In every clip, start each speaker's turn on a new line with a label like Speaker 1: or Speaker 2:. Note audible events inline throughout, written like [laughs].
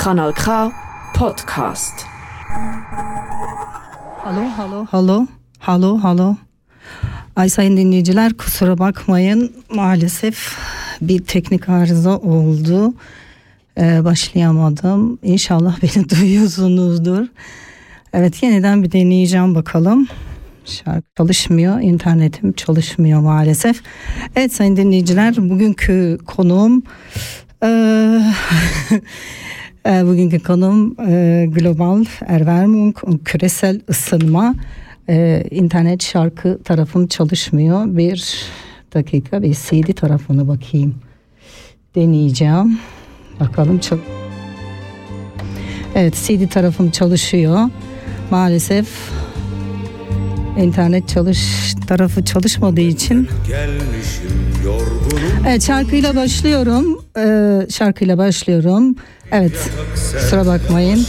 Speaker 1: Kanal K Podcast.
Speaker 2: Halo, halo, halo, halo, halo. Ay sayın dinleyiciler kusura bakmayın maalesef bir teknik arıza oldu. Ee, başlayamadım. İnşallah [laughs] beni duyuyorsunuzdur. Evet yeniden bir deneyeceğim bakalım. Şarkı çalışmıyor, internetim çalışmıyor maalesef. Evet sayın dinleyiciler bugünkü konuğum e, e, [laughs] bugünkü konum e, global erwärmung küresel ısınma. E, internet şarkı tarafım çalışmıyor. Bir dakika bir CD tarafına bakayım. Deneyeceğim. Bakalım çal Evet CD tarafım çalışıyor. Maalesef internet çalış tarafı çalışmadığı için
Speaker 3: Gelmişim yorgunum
Speaker 2: Evet şarkıyla başlıyorum. Ee, şarkıyla başlıyorum. Evet kusura bakmayın.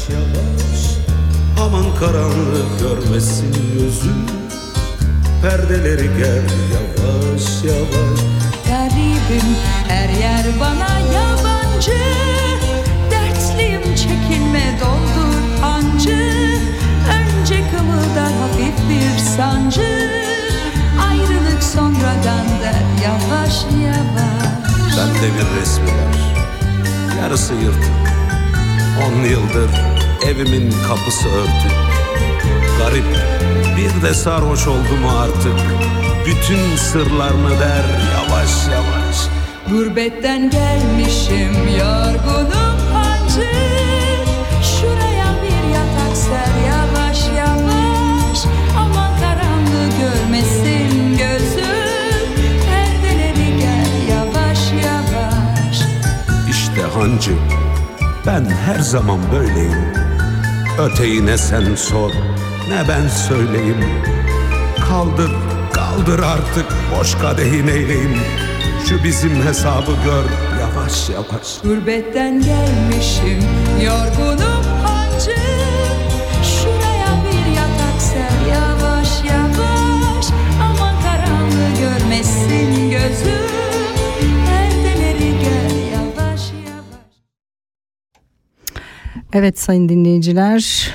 Speaker 3: Aman karanlık görmesin gözüm Perdeleri gel yavaş yavaş.
Speaker 4: Garibim her yer bana yabancı. Dertliyim çekinme doldur hancı Önce kımıldar hafif bir sancı. Ayrılık sonradan der yavaş yavaş.
Speaker 3: Bende bir resmi var Yarısı yırtık. On yıldır evimin kapısı örtük. Garip bir de sarhoş oldum artık. Bütün sırlarını der yavaş yavaş.
Speaker 4: Gurbetten gelmişim yorgunum hancı
Speaker 3: Hancı ben her zaman böyleyim. Öteyi ne sen sor ne ben söyleyeyim? Kaldır kaldır artık boş kadehin eyleyim. Şu bizim hesabı gör yavaş yavaş.
Speaker 4: Gurbetten gelmişim yorgunum hancı
Speaker 2: Evet sayın dinleyiciler.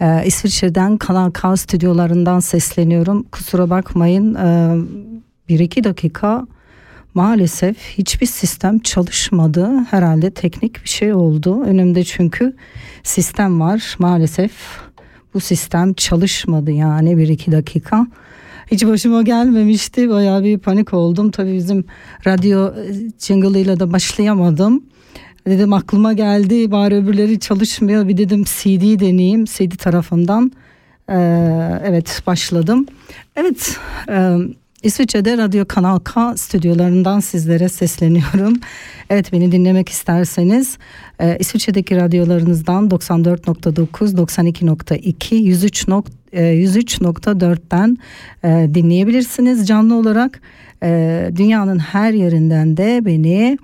Speaker 2: Ee, İsviçre'den Kanal K stüdyolarından sesleniyorum. Kusura bakmayın. Ee, bir iki dakika maalesef hiçbir sistem çalışmadı. Herhalde teknik bir şey oldu. Önümde çünkü sistem var. Maalesef bu sistem çalışmadı yani bir iki dakika. Hiç başıma gelmemişti. Bayağı bir panik oldum. Tabii bizim radyo jingle'ıyla da başlayamadım. Dedim aklıma geldi bari öbürleri çalışmıyor. Bir dedim CD deneyeyim. CD tarafından ee, evet başladım. Evet e, İsviçre'de Radyo Kanal K stüdyolarından sizlere sesleniyorum. Evet beni dinlemek isterseniz e, İsviçre'deki radyolarınızdan 94.9, 92.2, 103. e, 103.4'ten e, dinleyebilirsiniz canlı olarak. E, dünyanın her yerinden de beni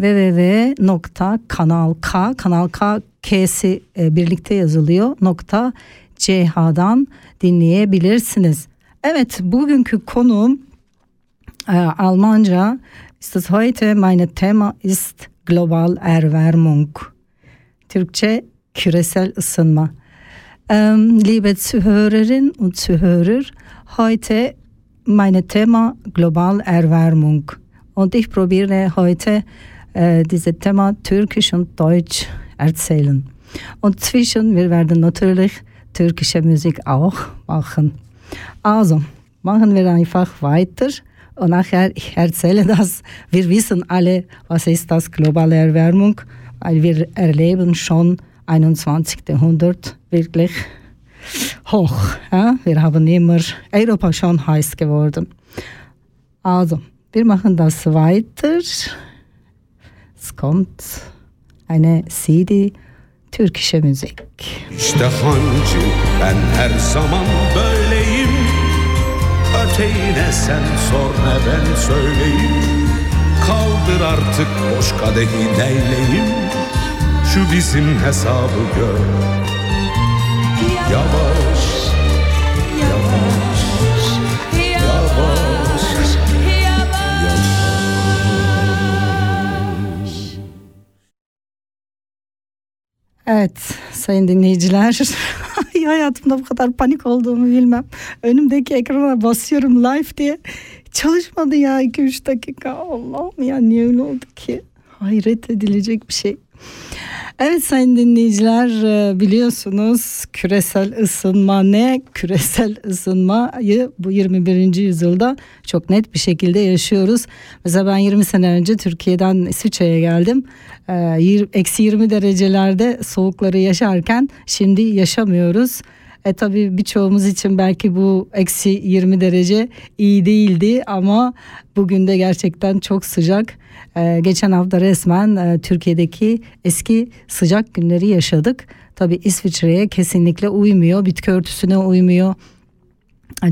Speaker 2: www.kanalk e, birlikte yazılıyor nokta CH'dan dinleyebilirsiniz. Evet bugünkü konum e, Almanca ist heute meine Thema ist global Erwärmung. Türkçe küresel ısınma. Ähm, liebe Zuhörerinnen und Zuhörer, heute meine Thema global Erwärmung. Und ich probiere heute äh, dieses Thema Türkisch und Deutsch erzählen. Und zwischen, wir werden natürlich türkische Musik auch machen. Also, machen wir einfach weiter. Und nachher, ich erzähle das. Wir wissen alle, was ist das globale Erwärmung, weil wir erleben schon 21. Jahrhundert wirklich hoch. Ja? Wir haben immer Europa schon heiß geworden. Also, wir machen das weiter. Kommt eine CD türkische Musik.
Speaker 3: İşte hancı ben her zaman böyleyim. Öteyi ne sen sor ne ben söyleyeyim. Kaldır artık boş kadehi neyleyim. Şu bizim hesabı gör. Yavaş,
Speaker 2: Evet sayın dinleyiciler [laughs] hayatımda bu kadar panik olduğumu bilmem. Önümdeki ekrana basıyorum live diye çalışmadı ya 2-3 dakika. Allah'ım ya niye öyle oldu ki? Hayret edilecek bir şey. Evet sayın dinleyiciler e, biliyorsunuz küresel ısınma ne? Küresel ısınmayı bu 21. yüzyılda çok net bir şekilde yaşıyoruz. Mesela ben 20 sene önce Türkiye'den İsviçre'ye geldim. E, eksi 20 derecelerde soğukları yaşarken şimdi yaşamıyoruz. E tabii birçoğumuz için belki bu eksi 20 derece iyi değildi ama bugün de gerçekten çok sıcak. Ee, geçen hafta resmen e, Türkiye'deki eski sıcak günleri yaşadık. Tabii İsviçre'ye kesinlikle uymuyor, bitki örtüsüne uymuyor.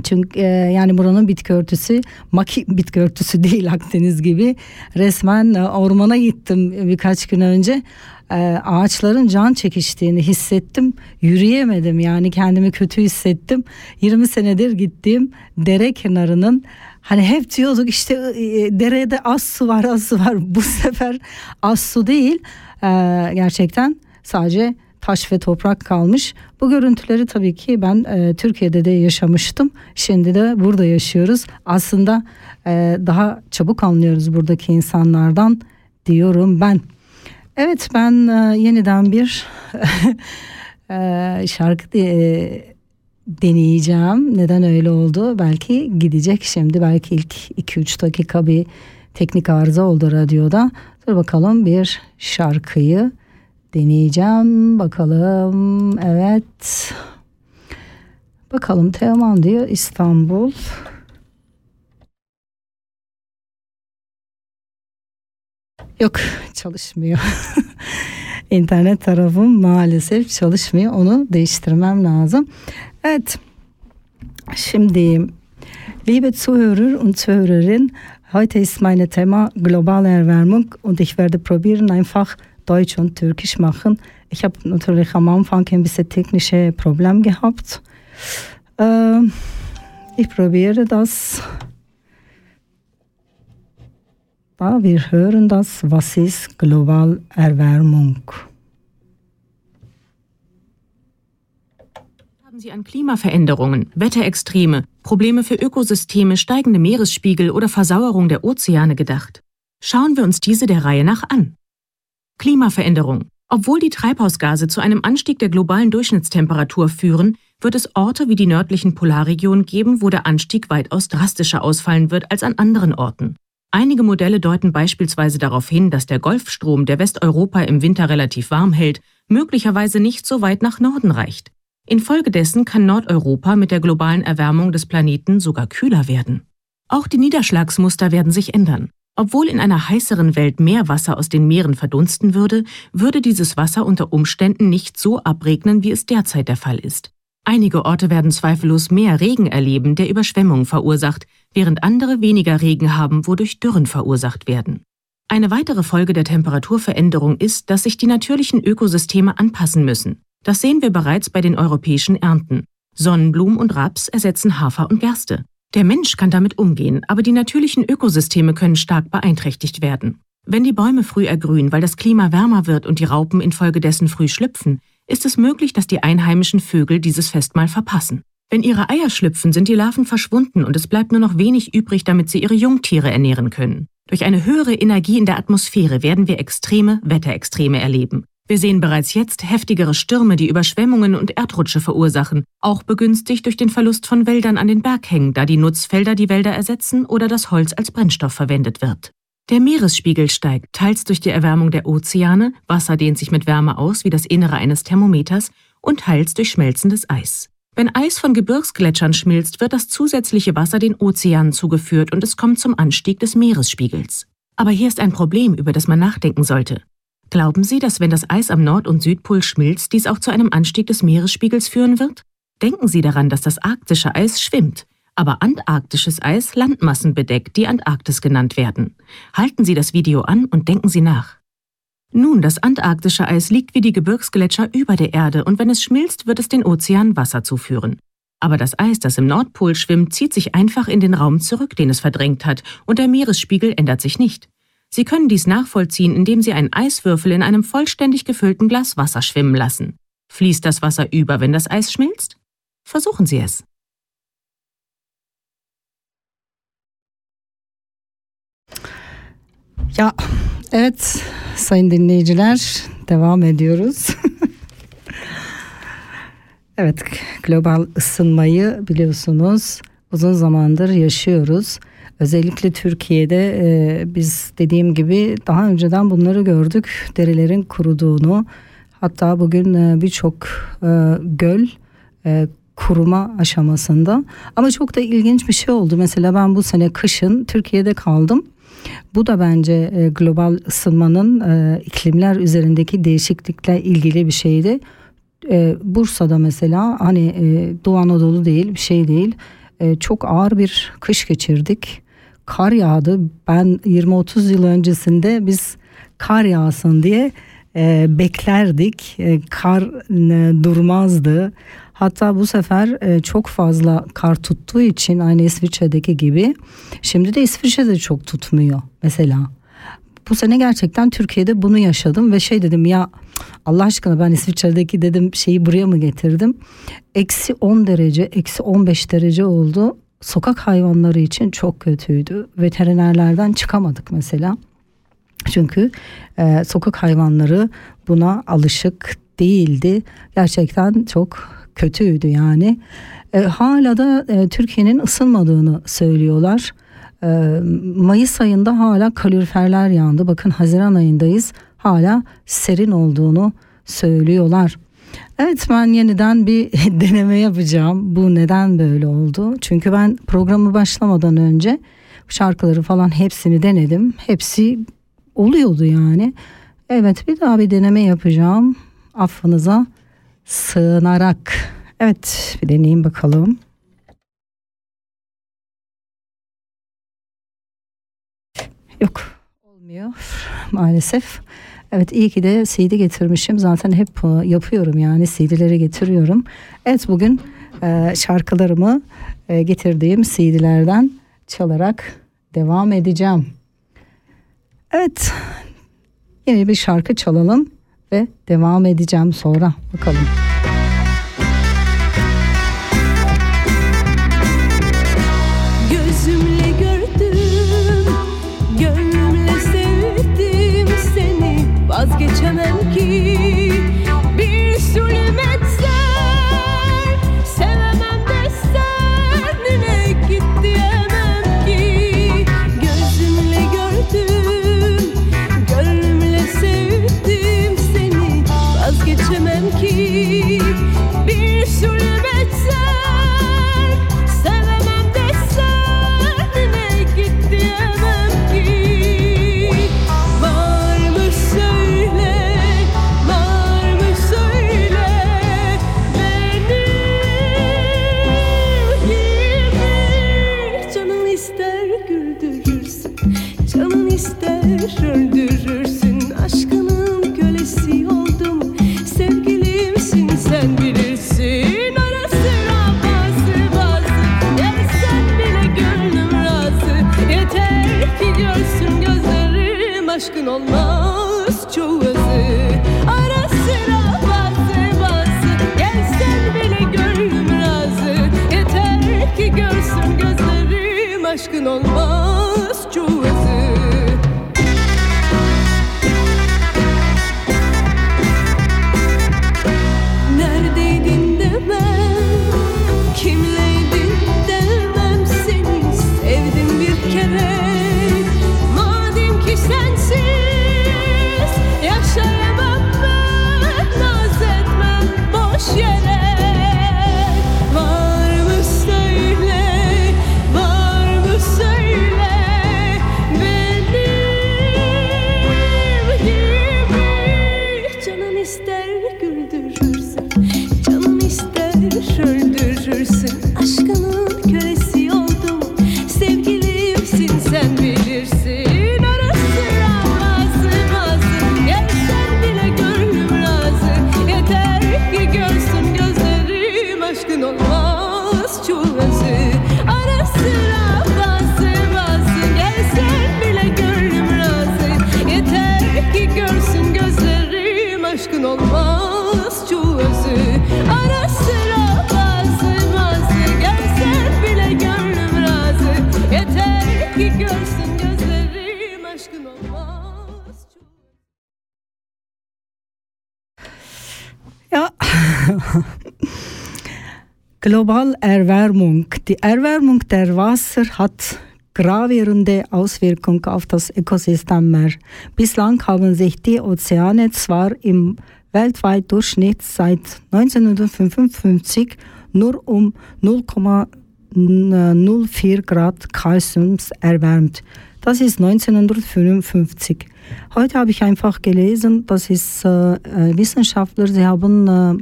Speaker 2: Çünkü e, yani buranın bitki örtüsü maki bitki örtüsü [laughs] değil Akdeniz gibi. Resmen e, ormana gittim birkaç gün önce. E, ağaçların can çekiştiğini hissettim. Yürüyemedim yani kendimi kötü hissettim. 20 senedir gittiğim dere kenarının Hani hep diyorduk işte e, derede az su var az su var. Bu sefer az su değil e, gerçekten sadece taş ve toprak kalmış. Bu görüntüleri tabii ki ben e, Türkiye'de de yaşamıştım. Şimdi de burada yaşıyoruz. Aslında e, daha çabuk anlıyoruz buradaki insanlardan diyorum ben. Evet ben e, yeniden bir [laughs] e, şarkı e, deneyeceğim. Neden öyle oldu? Belki gidecek şimdi. Belki ilk 2-3 dakika bir teknik arıza oldu radyoda. Dur bakalım bir şarkıyı deneyeceğim. Bakalım. Evet. Bakalım Teoman diyor İstanbul. Yok çalışmıyor. [laughs] İnternet tarafım maalesef çalışmıyor. Onu değiştirmem lazım. Evet. Şimdi liebe Zuhörer und Zuhörerin, heute ist meine Thema globale Erwärmung und ich werde probieren einfach Deutsch und Türkisch machen. Ich habe natürlich am Anfang ein bisschen technische Probleme gehabt. Äh, ich probiere das. Da wir hören das, was ist Globalerwärmung?
Speaker 5: Haben Sie an Klimaveränderungen, Wetterextreme, Probleme für Ökosysteme, steigende Meeresspiegel oder Versauerung der Ozeane gedacht? Schauen wir uns diese der Reihe nach an. Klimaveränderung. Obwohl die Treibhausgase zu einem Anstieg der globalen Durchschnittstemperatur führen, wird es Orte wie die nördlichen Polarregionen geben, wo der Anstieg weitaus drastischer ausfallen wird als an anderen Orten. Einige Modelle deuten beispielsweise darauf hin, dass der Golfstrom, der Westeuropa im Winter relativ warm hält, möglicherweise nicht so weit nach Norden reicht. Infolgedessen kann Nordeuropa mit der globalen Erwärmung des Planeten sogar kühler werden. Auch die Niederschlagsmuster werden sich ändern. Obwohl in einer heißeren Welt mehr Wasser aus den Meeren verdunsten würde, würde dieses Wasser unter Umständen nicht so abregnen, wie es derzeit der Fall ist. Einige Orte werden zweifellos mehr Regen erleben, der Überschwemmungen verursacht, während andere weniger Regen haben, wodurch Dürren verursacht werden. Eine weitere Folge der Temperaturveränderung ist, dass sich die natürlichen Ökosysteme anpassen müssen. Das sehen wir bereits bei den europäischen Ernten. Sonnenblumen und Raps ersetzen Hafer und Gerste. Der Mensch kann damit umgehen, aber die natürlichen Ökosysteme können stark beeinträchtigt werden. Wenn die Bäume früh ergrünen, weil das Klima wärmer wird und die Raupen infolgedessen früh schlüpfen, ist es möglich, dass die einheimischen Vögel dieses Festmahl verpassen. Wenn ihre Eier schlüpfen, sind die Larven verschwunden und es bleibt nur noch wenig übrig, damit sie ihre Jungtiere ernähren können. Durch eine höhere Energie in der Atmosphäre werden wir extreme Wetterextreme erleben. Wir sehen bereits jetzt heftigere Stürme, die Überschwemmungen und Erdrutsche verursachen, auch begünstigt durch den Verlust von Wäldern an den Berghängen, da die Nutzfelder die Wälder ersetzen oder das Holz als Brennstoff verwendet wird. Der Meeresspiegel steigt, teils durch die Erwärmung der Ozeane, Wasser dehnt sich mit Wärme aus wie das Innere eines Thermometers, und teils durch schmelzendes Eis. Wenn Eis von Gebirgsgletschern schmilzt, wird das zusätzliche Wasser den Ozeanen zugeführt und es kommt zum Anstieg des Meeresspiegels. Aber hier ist ein Problem, über das man nachdenken sollte. Glauben Sie, dass wenn das Eis am Nord- und Südpol schmilzt, dies auch zu einem Anstieg des Meeresspiegels führen wird? Denken Sie daran, dass das arktische Eis schwimmt, aber antarktisches Eis Landmassen bedeckt, die Antarktis genannt werden. Halten Sie das Video an und denken Sie nach. Nun, das antarktische Eis liegt wie die Gebirgsgletscher über der Erde und wenn es schmilzt, wird es den Ozean Wasser zuführen. Aber das Eis, das im Nordpol schwimmt, zieht sich einfach in den Raum zurück, den es verdrängt hat, und der Meeresspiegel ändert sich nicht. Sie können dies nachvollziehen, indem Sie einen Eiswürfel in einem vollständig gefüllten Glas Wasser schwimmen lassen. Fließt das Wasser über, wenn das Eis schmilzt? Versuchen Sie es.
Speaker 2: Ya evet sayın dinleyiciler devam ediyoruz. [laughs] evet global ısınmayı biliyorsunuz uzun zamandır yaşıyoruz. Özellikle Türkiye'de e, biz dediğim gibi daha önceden bunları gördük. Derilerin kuruduğunu hatta bugün e, birçok e, göl e, kuruma aşamasında. Ama çok da ilginç bir şey oldu. Mesela ben bu sene kışın Türkiye'de kaldım. Bu da bence e, global ısınmanın e, iklimler üzerindeki değişiklikle ilgili bir şeydi. E, Bursa'da mesela hani e, Doğu Anadolu değil bir şey değil. E, çok ağır bir kış geçirdik. Kar yağdı. Ben 20-30 yıl öncesinde biz kar yağsın diye e, beklerdik. E, kar e, durmazdı. Hatta bu sefer e, çok fazla kar tuttuğu için aynı İsviçre'deki gibi şimdi de İsviçre'de çok tutmuyor mesela. Bu sene gerçekten Türkiye'de bunu yaşadım ve şey dedim ya Allah aşkına ben İsviçre'deki dedim şeyi buraya mı getirdim? Eksi 10 derece, eksi 15 derece oldu. Sokak hayvanları için çok kötüydü. Veterinerlerden çıkamadık mesela. Çünkü e, sokak hayvanları buna alışık değildi. Gerçekten çok kötüydü yani. E, hala da e, Türkiye'nin ısınmadığını söylüyorlar. E, Mayıs ayında hala kaloriferler yandı. Bakın Haziran ayındayız. Hala serin olduğunu söylüyorlar. Evet ben yeniden bir [laughs] deneme yapacağım. Bu neden böyle oldu? Çünkü ben programı başlamadan önce şarkıları falan hepsini denedim. Hepsi oluyordu yani. Evet bir daha bir deneme yapacağım. Affınıza sığınarak. Evet bir deneyeyim bakalım. Yok olmuyor [laughs] maalesef. Evet iyi ki de CD getirmişim. Zaten hep e, yapıyorum yani CD'leri getiriyorum. Evet bugün e, şarkılarımı e, getirdiğim CD'lerden çalarak devam edeceğim. Evet yeni bir şarkı çalalım ve devam edeceğim sonra bakalım. Global Erwärmung. Die Erwärmung der Wasser hat gravierende Auswirkungen auf das Ökosystem Meer. Bislang haben sich die Ozeane zwar im weltweiten Durchschnitt seit 1955 nur um 0,04 Grad Celsius erwärmt. Das ist 1955. Heute habe ich einfach gelesen, das ist äh, äh, Wissenschaftler, sie haben äh,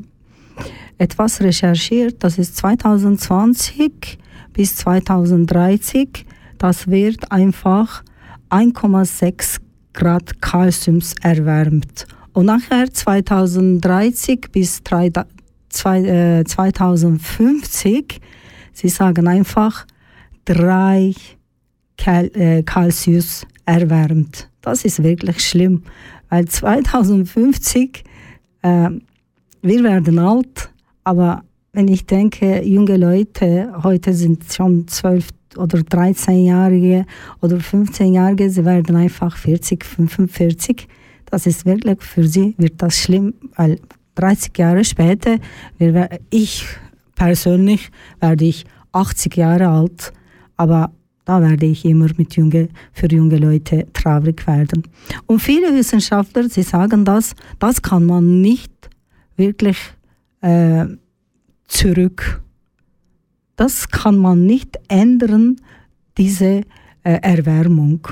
Speaker 2: etwas recherchiert, das ist 2020 bis 2030, das wird einfach 1,6 Grad Celsius erwärmt. Und nachher 2030 bis 3, zwei, äh, 2050, sie sagen einfach 3 Kel äh, erwärmt. Das ist wirklich schlimm, weil 2050, äh, wir werden alt, aber wenn ich denke, junge Leute heute sind schon 12 oder 13-Jährige oder 15-Jährige, sie werden einfach 40, 45. Das ist wirklich für sie wird das schlimm, weil 30 Jahre später, ich persönlich werde ich 80 Jahre alt, aber da werde ich immer mit junge, für junge Leute traurig werden. Und viele Wissenschaftler, sie sagen das, das kann man nicht wirklich äh, zurück. Das kann man nicht ändern, diese äh, Erwärmung.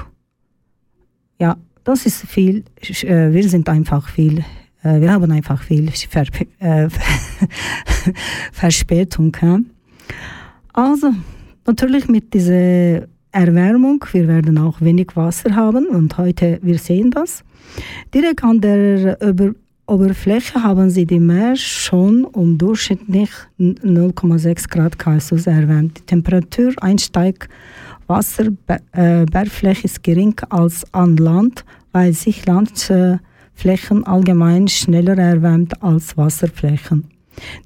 Speaker 2: Ja, das ist viel, äh, wir sind einfach viel, äh, wir haben einfach viel Ver äh, [laughs] Verspätung. Ja? Also, natürlich mit dieser Erwärmung, wir werden auch wenig Wasser haben und heute, wir sehen das. Direkt an der Über Oberfläche haben sie die Meer schon um durchschnittlich 0,6 Grad Celsius erwärmt. Die Temperatur einsteigt, Wasserbergfläche ist gering als an Land, weil sich Landflächen allgemein schneller erwärmt als Wasserflächen.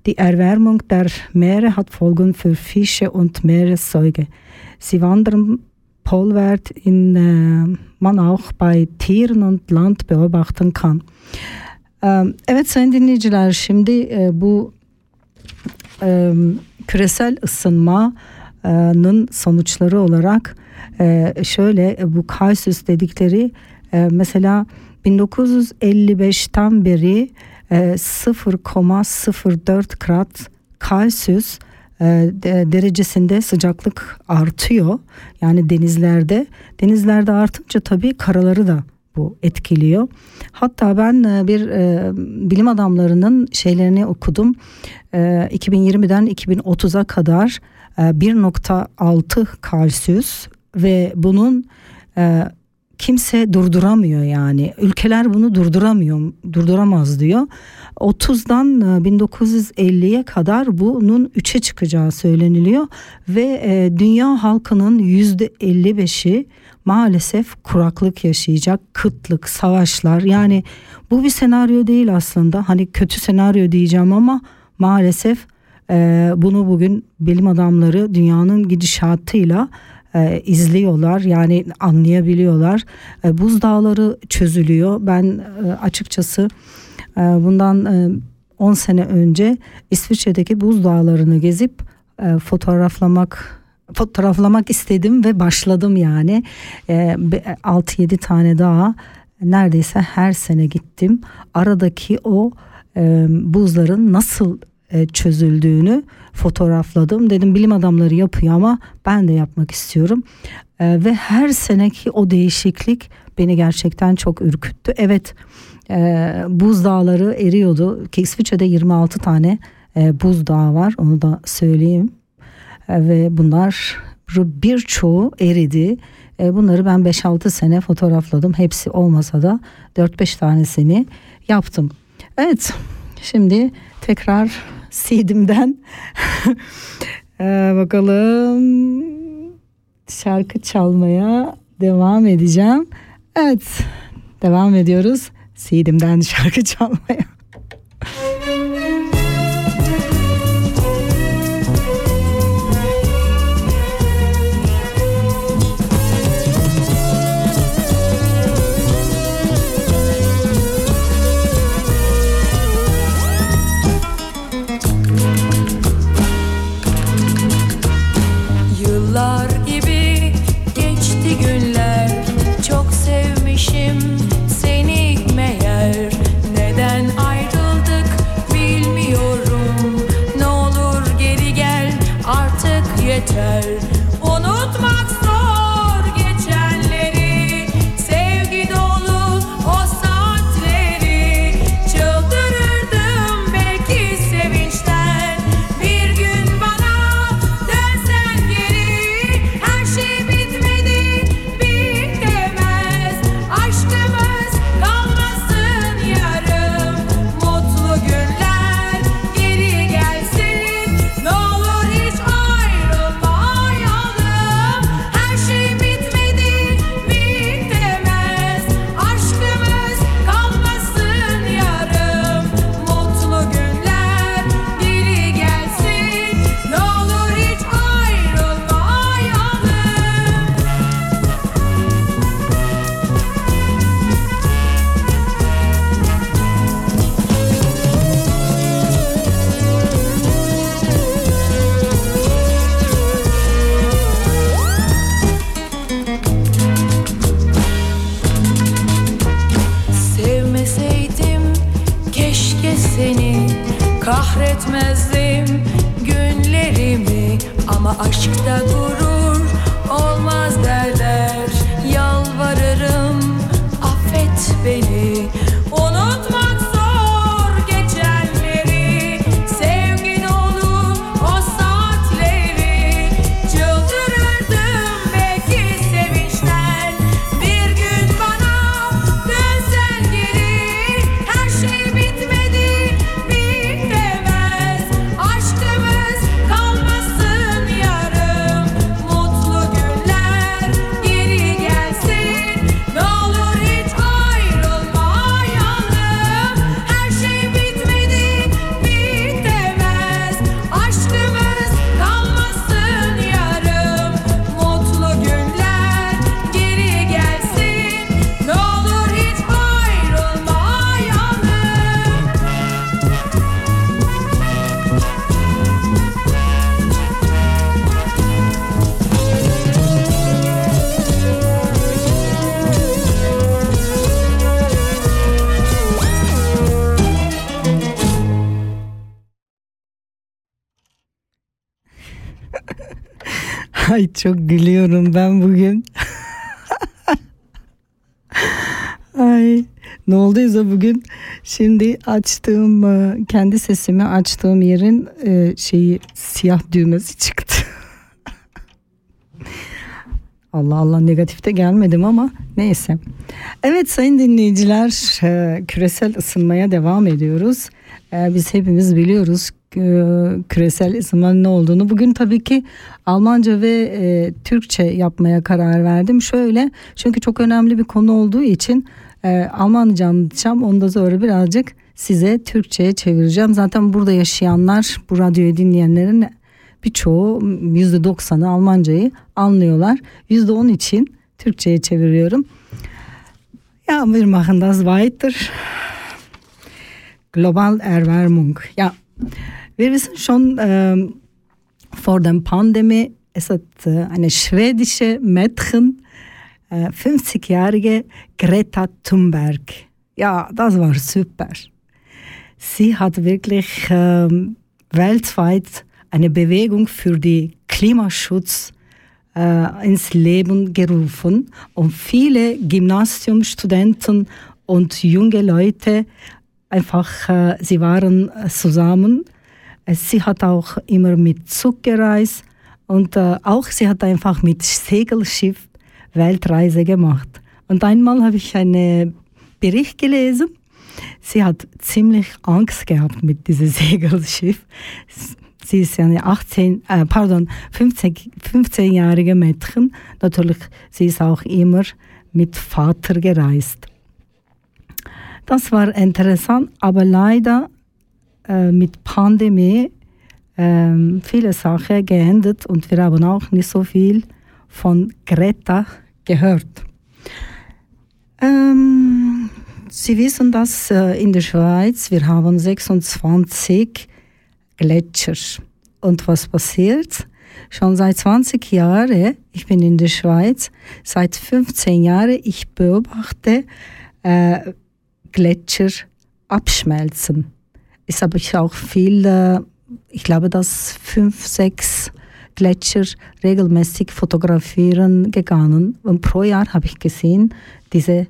Speaker 2: Die Erwärmung der Meere hat Folgen für Fische und Meeressäuge. Sie wandern polwert, in äh, man auch bei Tieren und Land beobachten kann. Evet sayın dinleyiciler şimdi e, bu e, küresel ısınmanın sonuçları olarak e, şöyle bu Celsius dedikleri mesela 1955'ten beri 0,04 grad Celsius derecesinde sıcaklık artıyor. Yani denizlerde. Denizlerde artınca tabii karaları da bu etkiliyor. Hatta ben bir e, bilim adamlarının şeylerini okudum. E, 2020'den 2030'a kadar e, 1.6 kalsiyus ve bunun e, kimse durduramıyor yani. Ülkeler bunu durduramıyor, durduramaz diyor. 30'dan 1950'ye kadar bunun 3'e çıkacağı söyleniliyor ve e, dünya halkının %55'i maalesef kuraklık yaşayacak, kıtlık, savaşlar. Yani bu bir senaryo değil aslında. Hani kötü senaryo diyeceğim ama maalesef e, bunu bugün bilim adamları dünyanın gidişatıyla e, izliyorlar yani anlayabiliyorlar. E, buzdağları çözülüyor. Ben e, açıkçası e, bundan e, 10 sene önce İsviçre'deki buzdağlarını gezip e, fotoğraflamak fotoğraflamak istedim ve başladım yani. E, 6-7 tane daha neredeyse her sene gittim. Aradaki o e, buzların nasıl çözüldüğünü fotoğrafladım. Dedim bilim adamları yapıyor ama ben de yapmak istiyorum. E, ve her seneki o değişiklik beni gerçekten çok ürküttü. Evet e, buzdağları eriyordu. Ki İsviçre'de 26 tane e, buzdağı var onu da söyleyeyim. E, ve bunlar birçoğu eridi. E, bunları ben 5-6 sene fotoğrafladım. Hepsi olmasa da 4-5 tanesini yaptım. Evet şimdi tekrar Sidim'den [laughs] ee, bakalım şarkı çalmaya devam edeceğim. Evet devam ediyoruz Sidim'den şarkı çalmaya.
Speaker 4: Kahretmezdim günlerimi. Ama aşkta gurur
Speaker 2: çok gülüyorum ben bugün. Ay ne olduysa bugün şimdi açtığım e, kendi sesimi açtığım yerin e, şeyi siyah düğmesi çıktı. Allah Allah negatifte gelmedim ama neyse. Evet sayın dinleyiciler e, küresel ısınmaya devam ediyoruz. Biz hepimiz biliyoruz küresel ısınmanın ne olduğunu. Bugün tabii ki Almanca ve e, Türkçe yapmaya karar verdim. Şöyle çünkü çok önemli bir konu olduğu için e, Almanca anlatacağım. Ondan sonra birazcık size Türkçe'ye çevireceğim. Zaten burada yaşayanlar bu radyoyu dinleyenlerin birçoğu yüzde doksanı Almancayı anlıyorlar. Yüzde on için Türkçe'ye çeviriyorum. Ja, wir machen das weiter. Global Erwärmung. Ja, wir wissen schon ähm, vor der Pandemie, es hat äh, eine schwedische Mädchen, äh, 50-jährige Greta Thunberg. Ja, das war super. Sie hat wirklich ähm, weltweit eine Bewegung für die Klimaschutz äh, ins Leben gerufen und viele Gymnasiumstudenten und junge Leute einfach, äh, sie waren äh, zusammen. Äh, Sie hat auch immer mit Zug gereist und äh, auch sie hat einfach mit Segelschiff Weltreise gemacht. Und einmal habe ich einen Bericht gelesen. Sie hat ziemlich Angst gehabt mit diesem [laughs] Segelschiff. Sie ist eine 18, äh, pardon, 15, 15-jährige Mädchen. Natürlich, sie ist auch immer mit Vater gereist. Das war interessant, aber leider äh, mit Pandemie ähm, viele Sachen geändert und wir haben auch nicht so viel von Greta gehört. Ähm, Sie wissen, dass äh, in der Schweiz wir haben 26 Gletscher. Und was passiert? Schon seit 20 Jahren, ich bin in der Schweiz, seit 15 Jahren, ich beobachte äh, Gletscher abschmelzen. Ist aber ich auch viel, äh, ich glaube, dass fünf, sechs Gletscher regelmäßig fotografieren gegangen. Und pro Jahr habe ich gesehen, diese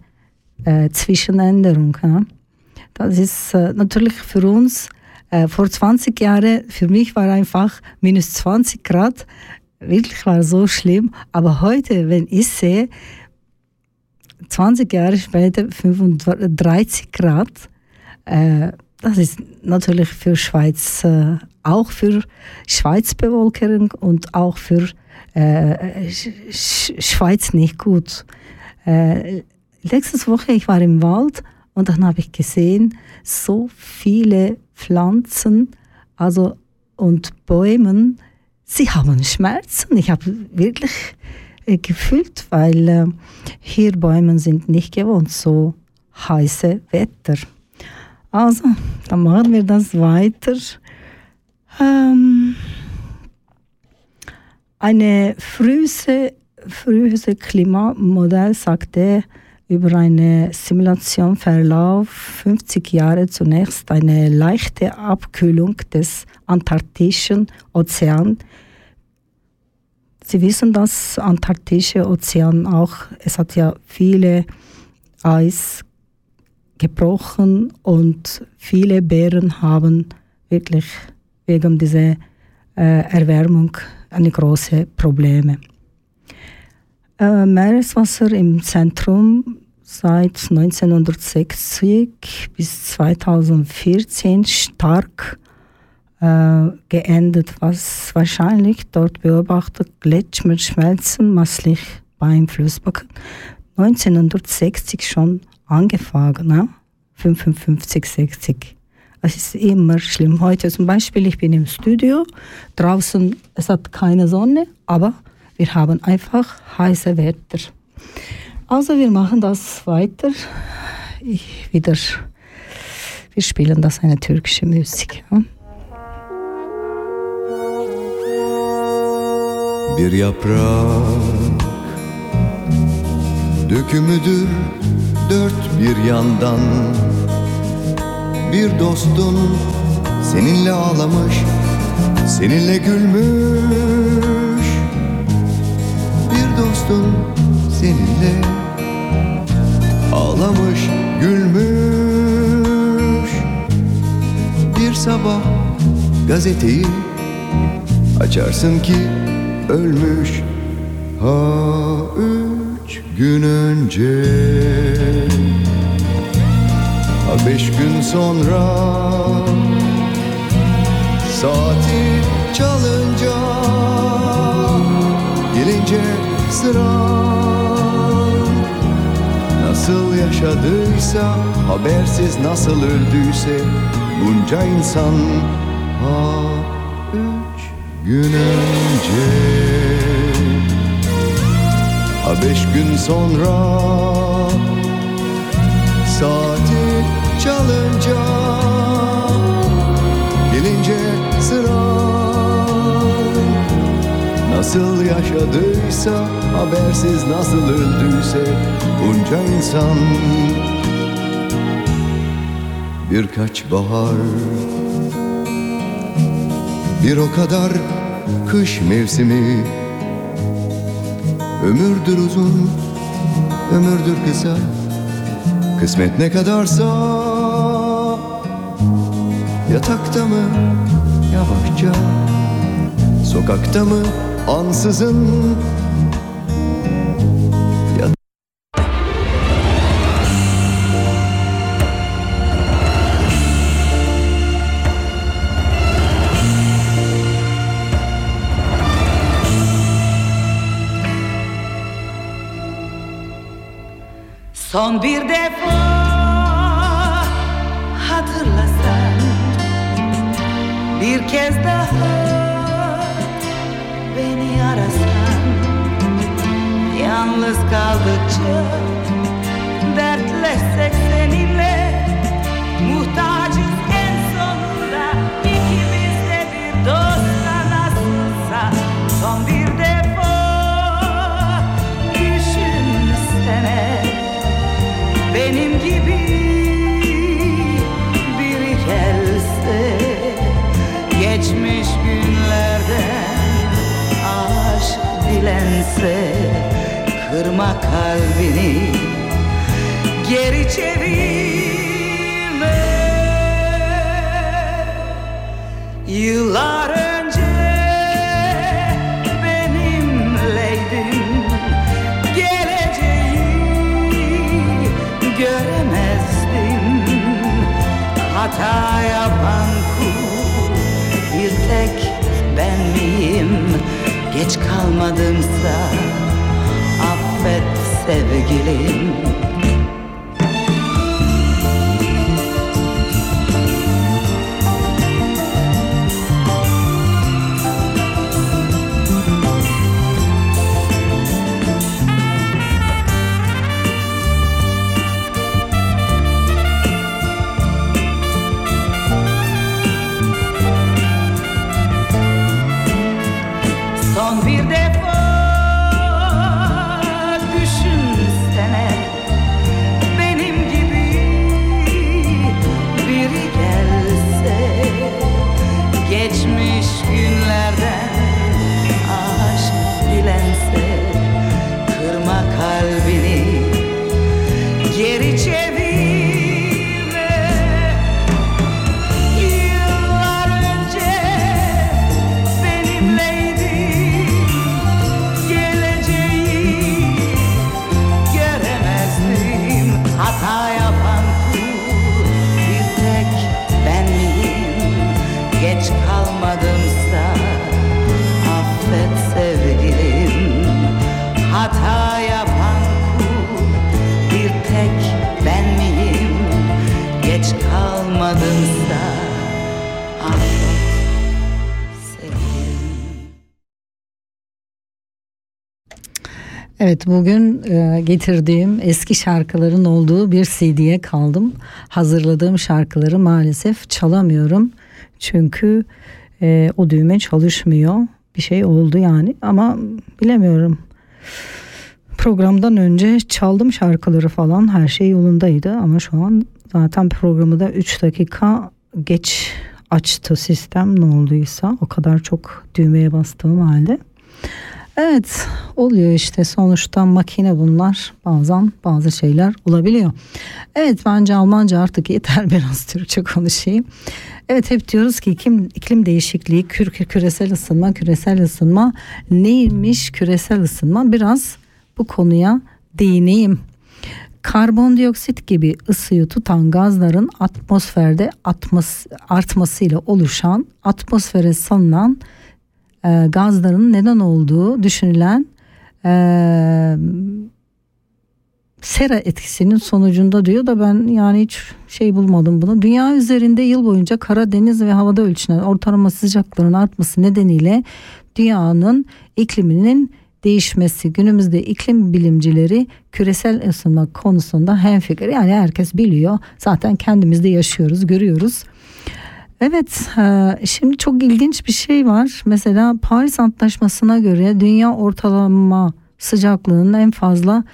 Speaker 2: äh, Zwischenänderung. Ja. Das ist äh, natürlich für uns, äh, vor 20 Jahren, für mich war einfach minus 20 Grad, wirklich war so schlimm. Aber heute, wenn ich sehe, 20 Jahre später 35 Grad, äh, das ist natürlich für Schweiz, äh, auch für Schweizbevölkerung und auch für äh, Sch Sch Schweiz nicht gut. Äh, letzte Woche, ich war im Wald und dann habe ich gesehen, so viele Pflanzen also, und Bäumen, sie haben Schmerzen. Ich habe wirklich gefühlt, weil äh, hier Bäume sind nicht gewohnt, so heiße Wetter. Also, dann machen wir das weiter. Ähm, eine frühe, frühe Klimamodell sagte, über eine Simulationverlauf 50 Jahre zunächst eine leichte Abkühlung des Antarktischen Ozeans. Sie wissen, dass Antarktische Ozean auch, es hat ja viele Eis gebrochen und viele Bären haben wirklich wegen dieser äh, Erwärmung eine große Probleme. Äh, Meereswasser im Zentrum seit 1960 bis 2014 stark äh, geändert, was wahrscheinlich dort beobachtet Gletscher schmelzen masslich beeinflusst. 1960 schon angefangen, ne? 55, 60. Es ist immer schlimm. Heute zum Beispiel, ich bin im Studio, draußen, es hat keine Sonne, aber wir haben einfach heiße Wetter. Also wir machen das weiter. Ich wieder, wir spielen das eine türkische Musik. Ja?
Speaker 6: Bir yaprak. Dökümüdür dört bir yandan. Bir dostun seninle ağlamış Seninle gülmüş. Bir dostun seninle Ağlamış gülmüş. Bir sabah gazeteyi Açarsın ki ölmüş. Ha üç gün önce. Ha beş gün sonra. Saati çalınca Gelince sıra. Nasıl yaşadıysa Habersiz nasıl öldüyse Bunca insan Ha gün önce Ha beş gün sonra. Saati çalınca. Gelince sıra. Nasıl yaşadıysa Habersiz nasıl öldüyse Bunca insan. Birkaç bahar. Bir o kadar kış mevsimi. Ömürdür uzun, ömürdür kısa. Kısmet ne kadarsa Yatakta mı yavaşça? Sokakta mı ansızın
Speaker 7: Son bir defa hatırlasan Bir kez daha beni arasan Yalnız kaldıkça dertleşsek seninle kalbini geri çevirme. Yıllar önce benimleydin geleceği göremezdim hata yapan kul bir tek ben miyim? Geç kalmadımsa affet sevgilim
Speaker 2: Evet bugün e, getirdiğim eski şarkıların olduğu bir CD'ye kaldım. Hazırladığım şarkıları maalesef çalamıyorum. Çünkü e, o düğme çalışmıyor. Bir şey oldu yani ama bilemiyorum. Programdan önce çaldım şarkıları falan her şey yolundaydı ama şu an zaten programı da 3 dakika geç açtı sistem ne olduysa o kadar çok düğmeye bastığım halde. Evet oluyor işte sonuçta makine bunlar bazen bazı şeyler olabiliyor. Evet bence Almanca artık yeter [laughs] biraz Türkçe konuşayım. Evet hep diyoruz ki iklim, iklim değişikliği, kür, küresel ısınma, küresel ısınma neymiş küresel ısınma biraz bu konuya değineyim. Karbondioksit gibi ısıyı tutan gazların atmosferde atmos, artmasıyla oluşan atmosfere salınan e, gazların neden olduğu düşünülen e, sera etkisinin sonucunda diyor da ben yani hiç şey bulmadım bunu. Dünya üzerinde yıl boyunca kara deniz ve havada ölçülen ortalama sıcakların artması nedeniyle dünyanın ikliminin değişmesi günümüzde iklim bilimcileri küresel ısınma konusunda hemfikir. Yani herkes biliyor. Zaten kendimizde yaşıyoruz, görüyoruz. Evet, e, şimdi çok ilginç bir şey var. Mesela Paris Antlaşması'na göre dünya ortalama sıcaklığının en fazla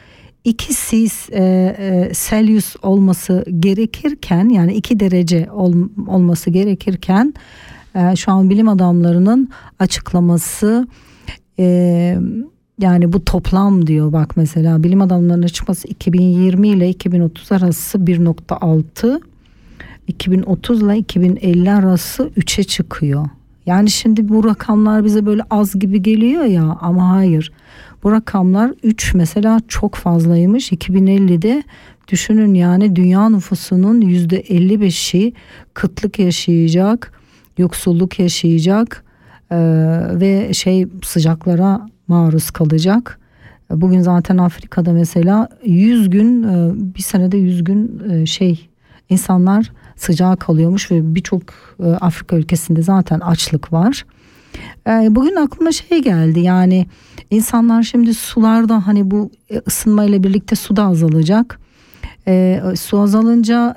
Speaker 2: 2 sis e, e, Celsius olması gerekirken yani 2 derece ol, olması gerekirken şu an bilim adamlarının açıklaması yani bu toplam diyor bak mesela bilim adamlarının açıklaması 2020 ile 2030 arası 1.6 2030 ile 2050 arası 3'e çıkıyor. Yani şimdi bu rakamlar bize böyle az gibi geliyor ya ama hayır. Bu rakamlar 3 mesela çok fazlaymış. 2050'de düşünün yani dünya nüfusunun %55'i kıtlık yaşayacak, yoksulluk yaşayacak e, ve şey sıcaklara maruz kalacak. Bugün zaten Afrika'da mesela 100 gün e, bir senede 100 gün e, şey insanlar sıcağa kalıyormuş ve birçok e, Afrika ülkesinde zaten açlık var. Bugün aklıma şey geldi yani insanlar şimdi sularda hani bu ısınmayla birlikte su da azalacak. su azalınca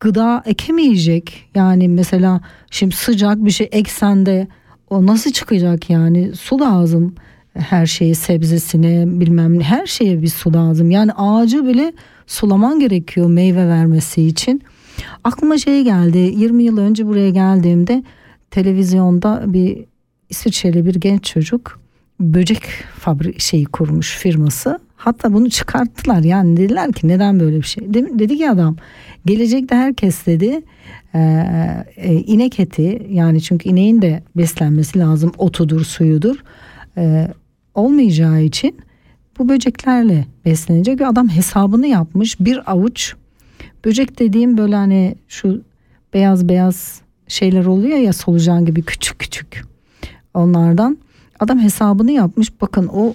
Speaker 2: gıda ekemeyecek. Yani mesela şimdi sıcak bir şey eksende o nasıl çıkacak yani su lazım her şeye sebzesine bilmem her şeye bir su lazım. Yani ağacı bile sulaman gerekiyor meyve vermesi için. Aklıma şey geldi 20 yıl önce buraya geldiğimde televizyonda bir İsviçreli bir genç çocuk böcek fabrik şeyi kurmuş firması. Hatta bunu çıkarttılar yani dediler ki neden böyle bir şey. Dedi ki adam gelecekte herkes dedi e, e, inek eti yani çünkü ineğin de beslenmesi lazım otudur suyudur e, olmayacağı için bu böceklerle beslenecek adam hesabını yapmış bir avuç böcek dediğim böyle hani şu beyaz beyaz şeyler oluyor ya solucan gibi küçük küçük onlardan adam hesabını yapmış bakın o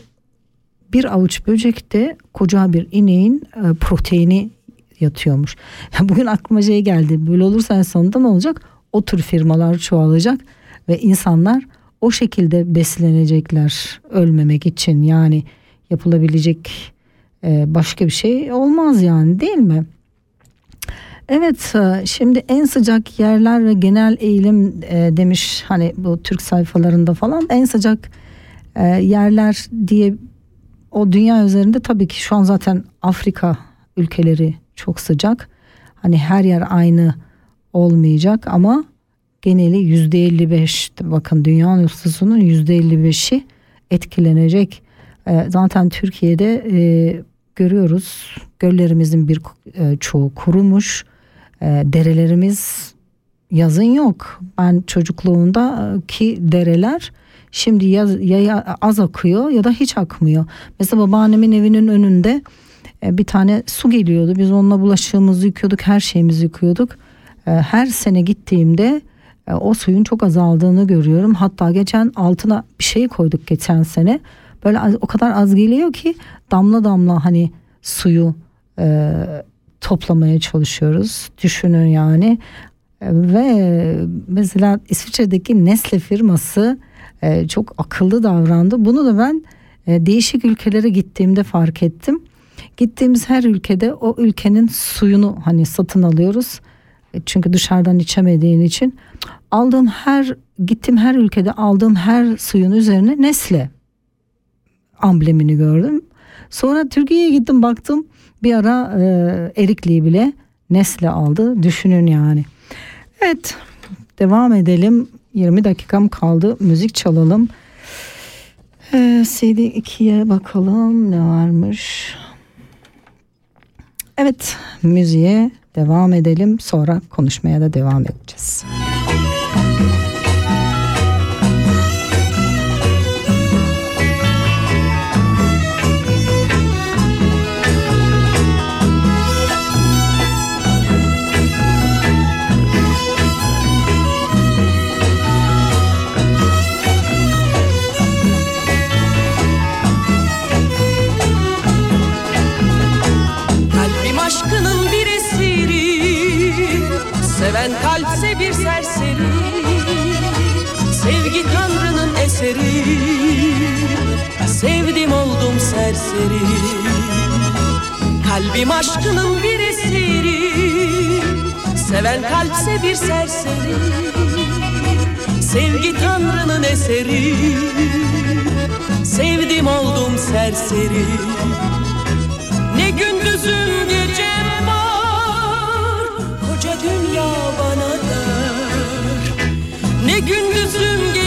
Speaker 2: bir avuç böcekte koca bir ineğin e, proteini yatıyormuş. [laughs] Bugün aklıma şey geldi böyle olursa en sonunda ne olacak? O tür firmalar çoğalacak ve insanlar o şekilde beslenecekler ölmemek için yani yapılabilecek e, başka bir şey olmaz yani değil mi? Evet e, şimdi en sıcak yerler ve genel eğilim e, demiş hani bu Türk sayfalarında falan en sıcak yerler diye o dünya üzerinde tabii ki şu an zaten Afrika ülkeleri çok sıcak. Hani her yer aynı olmayacak ama geneli yüzde 55 bakın dünya nüfusunun yüzde 55'i etkilenecek. E, zaten Türkiye'de e, görüyoruz göllerimizin bir e, çoğu kurumuş. E, derelerimiz yazın yok. Ben çocukluğunda ki dereler şimdi ya, ya az akıyor ya da hiç akmıyor. Mesela babaannemin evinin önünde e, bir tane su geliyordu. Biz onunla bulaşığımızı yıkıyorduk, her şeyimizi yıkıyorduk. E, her sene gittiğimde e, o suyun çok azaldığını görüyorum. Hatta geçen altına bir şey koyduk geçen sene. Böyle o kadar az geliyor ki damla damla hani suyu e, toplamaya çalışıyoruz. Düşünün yani. ve mesela İsviçre'deki Nestle firması e, çok akıllı davrandı. Bunu da ben e, değişik ülkelere gittiğimde fark ettim. Gittiğimiz her ülkede o ülkenin suyunu hani satın alıyoruz. E, Çünkü dışarıdan içemediğin için aldığım her gittiğim her ülkede aldığım her suyun üzerine Nesle amblemini gördüm. Sonra Türkiye'ye gittim baktım bir ara e, Erikli'yi bile Nesle aldı. Düşünün yani. Evet devam edelim. 20 dakikam kaldı. Müzik çalalım. Ee, CD 2'ye bakalım ne varmış. Evet müziğe devam edelim. Sonra konuşmaya da devam edeceğiz.
Speaker 8: Kalbim Sevdim oldum serseri. Kalbim aşkının bir esiri Seven kalpse bir serseri. Sevgi Tanrı'nın eseri. Sevdim oldum serseri. Ne gündüzüm gecem var Koca dünya bana dar. Ne gündüzüm gecem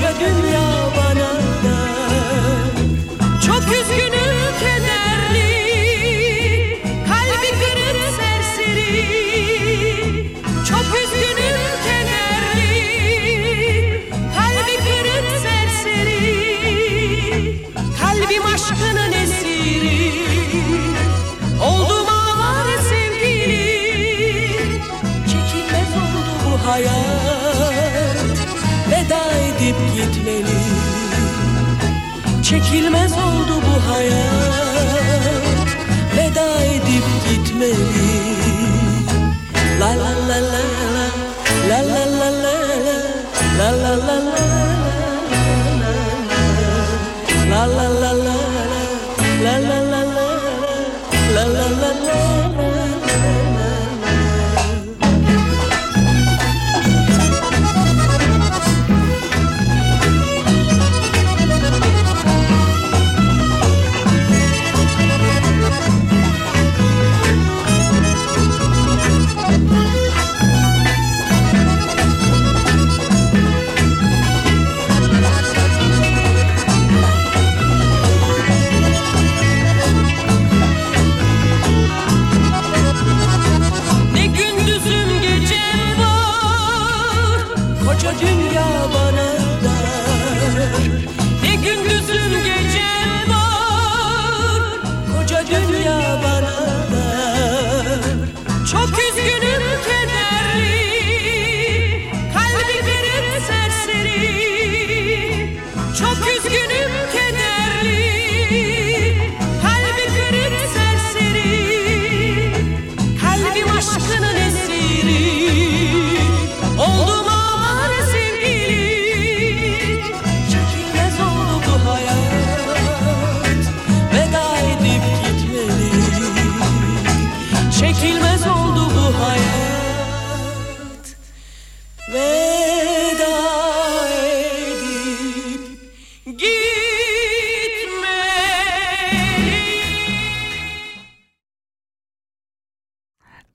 Speaker 8: 我要追 Çekilmez oldu bu hayat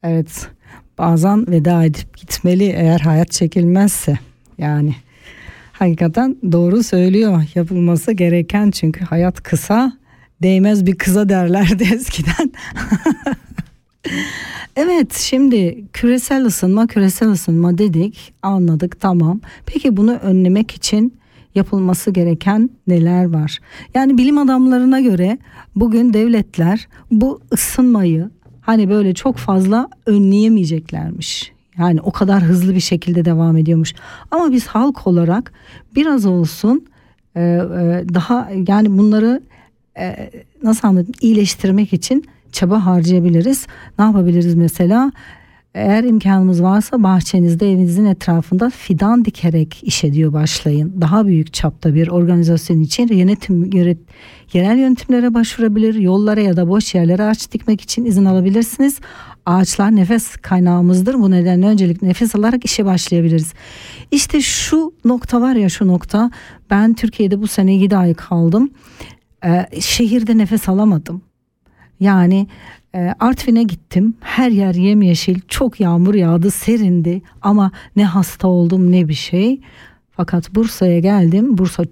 Speaker 2: Evet bazen veda edip gitmeli eğer hayat çekilmezse yani hakikaten doğru söylüyor yapılması gereken çünkü hayat kısa değmez bir kıza derlerdi [laughs] eskiden. evet şimdi küresel ısınma küresel ısınma dedik anladık tamam peki bunu önlemek için yapılması gereken neler var? Yani bilim adamlarına göre bugün devletler bu ısınmayı hani böyle çok fazla önleyemeyeceklermiş. Yani o kadar hızlı bir şekilde devam ediyormuş. Ama biz halk olarak biraz olsun e, e, daha yani bunları e, nasıl anlatayım iyileştirmek için çaba harcayabiliriz. Ne yapabiliriz mesela? Eğer imkanımız varsa bahçenizde evinizin etrafında fidan dikerek işe diyor başlayın. Daha büyük çapta bir organizasyon için yönetim yönet, yerel yönetimlere başvurabilir, yollara ya da boş yerlere ağaç dikmek için izin alabilirsiniz. Ağaçlar nefes kaynağımızdır. Bu nedenle öncelikle nefes alarak işe başlayabiliriz. İşte şu nokta var ya şu nokta. Ben Türkiye'de bu sene 7 ay kaldım. Ee, şehirde nefes alamadım. Yani Artvin'e gittim. Her yer yemyeşil. Çok yağmur yağdı, serindi ama ne hasta oldum ne bir şey. Fakat Bursa'ya geldim. Bursa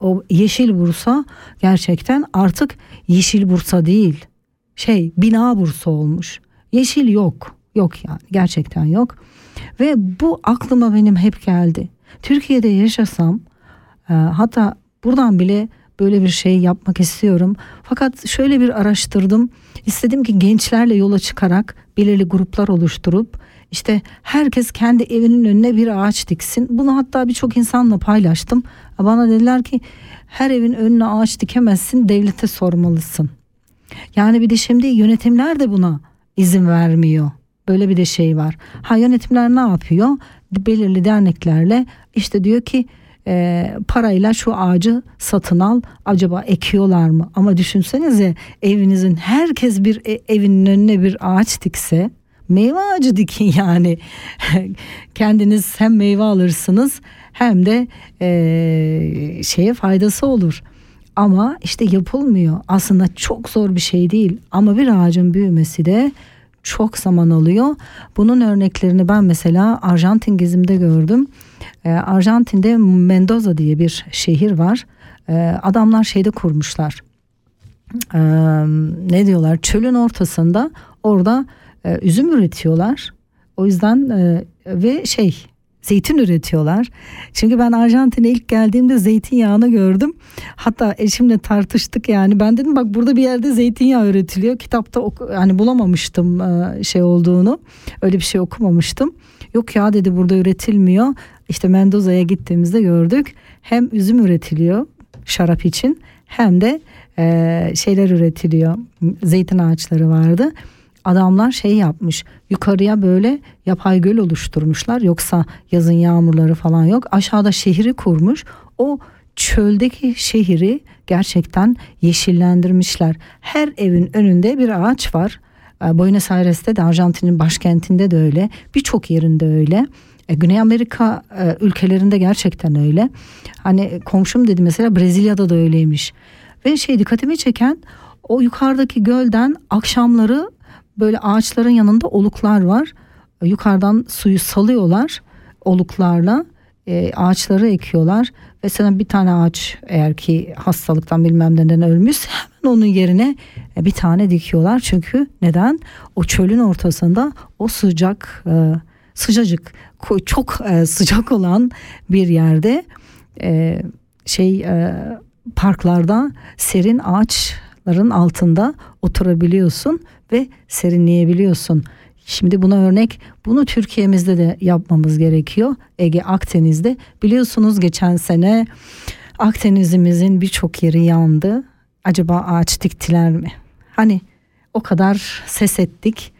Speaker 2: o yeşil Bursa gerçekten artık yeşil Bursa değil. Şey bina Bursa olmuş. Yeşil yok. Yok yani gerçekten yok. Ve bu aklıma benim hep geldi. Türkiye'de yaşasam e, hatta buradan bile böyle bir şey yapmak istiyorum. Fakat şöyle bir araştırdım. İstedim ki gençlerle yola çıkarak belirli gruplar oluşturup işte herkes kendi evinin önüne bir ağaç diksin. Bunu hatta birçok insanla paylaştım. Bana dediler ki her evin önüne ağaç dikemezsin devlete sormalısın. Yani bir de şimdi yönetimler de buna izin vermiyor. Böyle bir de şey var. Ha yönetimler ne yapıyor? Belirli derneklerle işte diyor ki e, parayla şu ağacı satın al. Acaba ekiyorlar mı? Ama düşünsenize evinizin herkes bir e, evinin önüne bir ağaç dikse meyve ağacı dikin [laughs] yani. Kendiniz hem meyve alırsınız hem de e, şeye faydası olur. Ama işte yapılmıyor. Aslında çok zor bir şey değil. Ama bir ağacın büyümesi de çok zaman alıyor. Bunun örneklerini ben mesela Arjantin gezimde gördüm. Ee, Arjantin'de Mendoza diye bir şehir var. Ee, adamlar şeyde kurmuşlar. Ee, ne diyorlar? Çölün ortasında orada e, üzüm üretiyorlar. O yüzden e, ve şey zeytin üretiyorlar. Çünkü ben Arjantin'e ilk geldiğimde zeytinyağını gördüm. Hatta eşimle tartıştık yani. Ben dedim bak burada bir yerde zeytinyağı üretiliyor. Kitapta hani bulamamıştım e, şey olduğunu. Öyle bir şey okumamıştım. Yok ya dedi burada üretilmiyor. İşte Mendoza'ya gittiğimizde gördük. Hem üzüm üretiliyor şarap için hem de e, şeyler üretiliyor. Zeytin ağaçları vardı. Adamlar şey yapmış yukarıya böyle yapay göl oluşturmuşlar. Yoksa yazın yağmurları falan yok. Aşağıda şehri kurmuş. O çöldeki şehri gerçekten yeşillendirmişler. Her evin önünde bir ağaç var. E, Buenos Aires'te de Arjantin'in başkentinde de öyle. Birçok yerinde öyle E, Güney Amerika e, ülkelerinde gerçekten öyle. Hani komşum dedi mesela Brezilya'da da öyleymiş. Ve şey dikkatimi çeken o yukarıdaki gölden akşamları böyle ağaçların yanında oluklar var. Yukarıdan suyu salıyorlar oluklarla. E, ağaçları ekiyorlar. Ve sana bir tane ağaç eğer ki hastalıktan bilmem neden ölmüş hemen onun yerine e, bir tane dikiyorlar. Çünkü neden? O çölün ortasında o sıcak e, sıcacık çok e, sıcak olan bir yerde e, şey e, parklarda serin ağaçların altında oturabiliyorsun ve serinleyebiliyorsun. Şimdi buna örnek bunu Türkiye'mizde de yapmamız gerekiyor. Ege Akdeniz'de biliyorsunuz geçen sene Akdeniz'imizin birçok yeri yandı. Acaba ağaç diktiler mi? Hani o kadar ses ettik.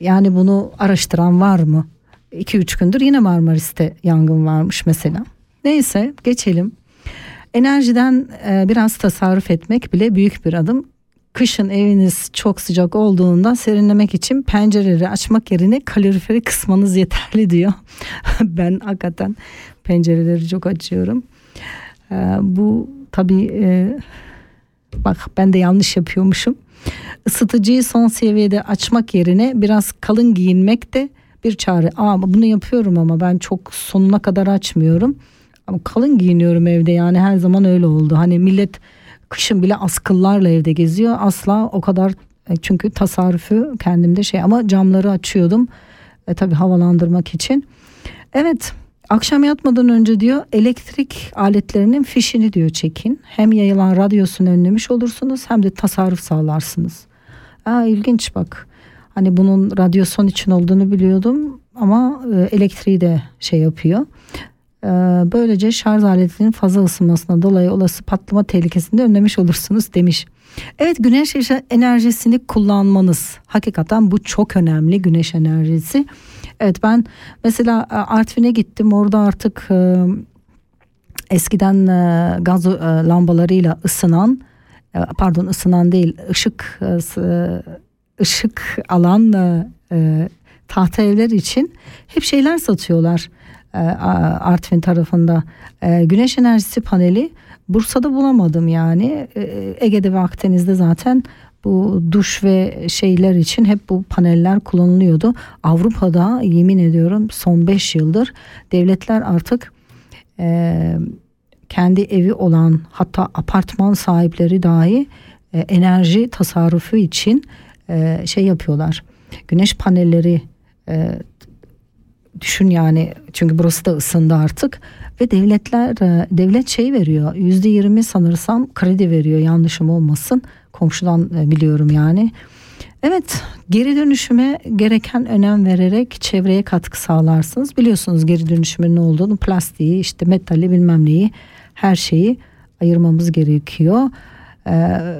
Speaker 2: Yani bunu araştıran var mı? 2-3 gündür yine Marmaris'te yangın varmış mesela. Neyse geçelim. Enerjiden e, biraz tasarruf etmek bile büyük bir adım kışın eviniz çok sıcak olduğunda serinlemek için pencereleri açmak yerine kaloriferi kısmanız yeterli diyor. [laughs] ben hakikaten pencereleri çok açıyorum. Ee, bu tabii e, bak ben de yanlış yapıyormuşum. Isıtıcıyı son seviyede açmak yerine biraz kalın giyinmek de bir çare. Aa, bunu yapıyorum ama ben çok sonuna kadar açmıyorum. Ama kalın giyiniyorum evde yani her zaman öyle oldu. Hani millet kışın bile askıllarla evde geziyor. Asla o kadar e, çünkü tasarrufu kendimde şey ama camları açıyordum. E, tabii havalandırmak için. Evet akşam yatmadan önce diyor elektrik aletlerinin fişini diyor çekin. Hem yayılan radyosunu önlemiş olursunuz hem de tasarruf sağlarsınız. Aa, ilginç bak. Hani bunun radyasyon için olduğunu biliyordum ama e, elektriği de şey yapıyor. Ee, böylece şarj aletinin fazla ısınmasına dolayı olası patlama tehlikesini önlemiş olursunuz demiş. Evet güneş enerjisini kullanmanız hakikaten bu çok önemli güneş enerjisi. Evet ben mesela e, Artvin'e gittim orada artık e, eskiden e, gaz e, lambalarıyla ısınan e, pardon ısınan değil ışık e, ışık alan e, e, tahta evler için hep şeyler satıyorlar e, Artvin tarafında E, güneş enerjisi paneli Bursa'da bulamadım yani E, Ege'de ve Akdeniz'de zaten bu duş ve şeyler için hep bu paneller kullanılıyordu. Avrupa'da yemin ediyorum son 5 yıldır devletler artık e, kendi evi olan hatta apartman sahipleri dahi e, enerji tasarrufu için e, şey yapıyorlar. Güneş panelleri e, düşün yani çünkü burası da ısındı artık ve devletler e, devlet şey veriyor yüzde yirmi sanırsam kredi veriyor yanlışım olmasın komşudan biliyorum yani. Evet geri dönüşüme gereken önem vererek çevreye katkı sağlarsınız. Biliyorsunuz geri dönüşümün ne olduğunu plastiği işte metali bilmem neyi her şeyi ayırmamız gerekiyor. Ee,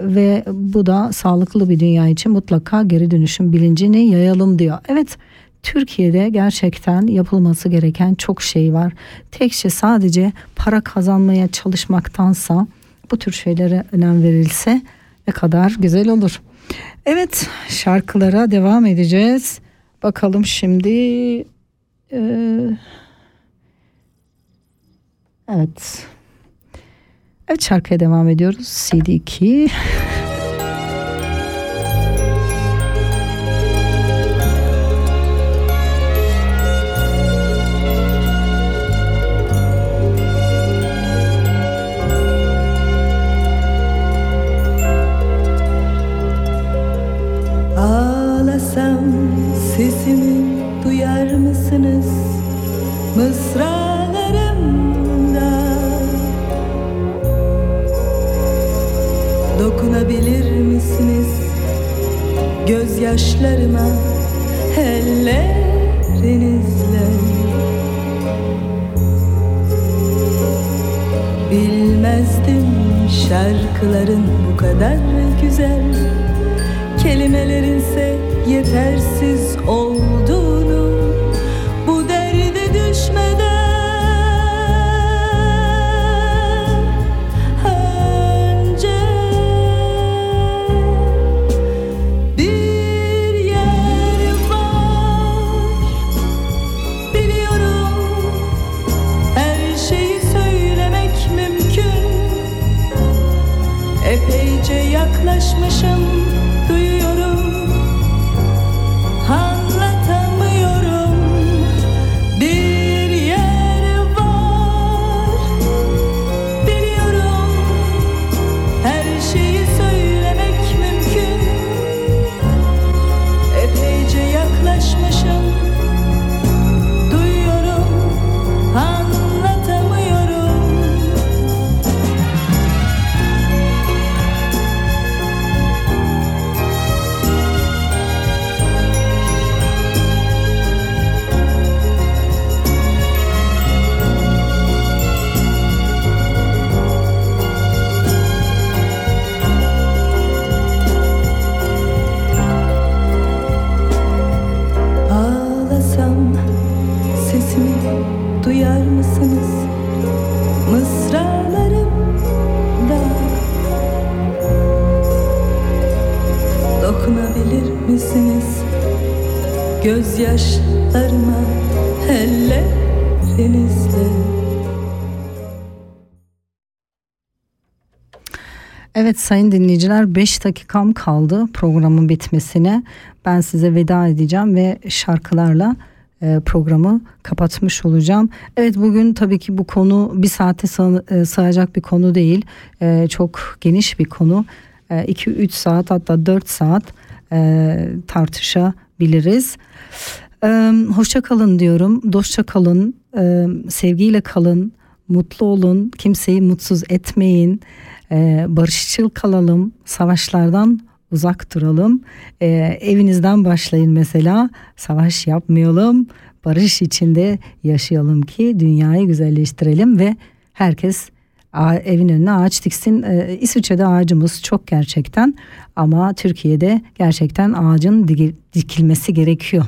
Speaker 2: ve bu da sağlıklı bir dünya için mutlaka geri dönüşüm bilincini yayalım diyor. Evet Türkiye'de gerçekten yapılması gereken çok şey var. Tek şey sadece para kazanmaya çalışmaktansa bu tür şeylere önem verilse ne kadar güzel olur. Evet şarkılara devam edeceğiz. Bakalım şimdi. Ee, evet. Evet şarkıya devam ediyoruz.
Speaker 4: CD 2. [laughs]
Speaker 2: Evet sayın dinleyiciler 5 dakikam kaldı programın bitmesine. Ben size veda edeceğim ve şarkılarla e, programı kapatmış olacağım. Evet bugün tabii ki bu konu bir saate sığ- e, sığacak bir konu değil. E, çok geniş bir konu. 2-3 saat hatta 4 saat tartışabiliriz. Hoşça kalın diyorum. Dostça kalın. sevgiyle kalın. Mutlu olun. Kimseyi mutsuz etmeyin. E, barışçıl kalalım. Savaşlardan uzak duralım. Ee, evinizden başlayın mesela. Savaş yapmayalım. Barış içinde yaşayalım ki dünyayı güzelleştirelim ve herkes evin önüne ağaç diksin. Ee, İsviçre'de ağacımız çok gerçekten ama Türkiye'de gerçekten ağacın dikilmesi gerekiyor.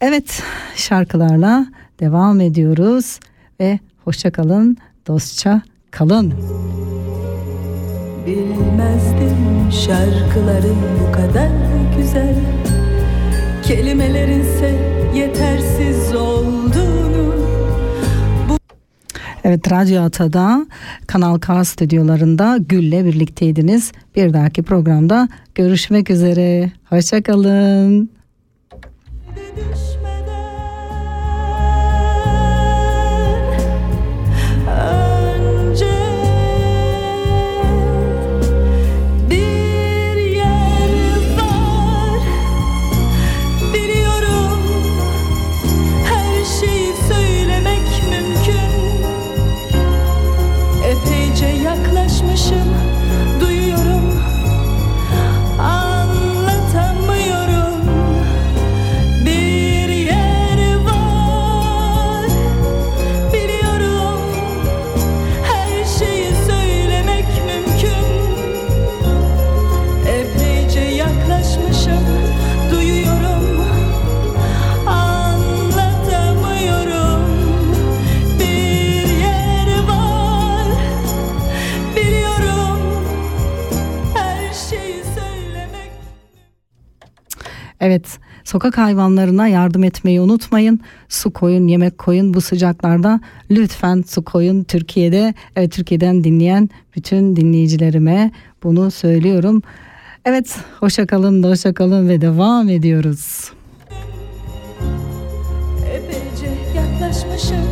Speaker 2: Evet şarkılarla devam ediyoruz ve hoşça kalın, dostça kalın.
Speaker 4: Bilmezdim şarkıların bu kadar güzel Kelimelerinse yetersiz olduğunu
Speaker 2: Evet Radyo Ata'da Kanal K stüdyolarında Gül'le birlikteydiniz. Bir dahaki programda görüşmek üzere. Hoşça Evet sokak hayvanlarına yardım etmeyi unutmayın. Su koyun, yemek koyun bu sıcaklarda. Lütfen su koyun Türkiye'de. Evet Türkiye'den dinleyen bütün dinleyicilerime bunu söylüyorum. Evet hoşça kalın, hoşça kalın ve devam ediyoruz.
Speaker 4: Epeyce yaklaşmışım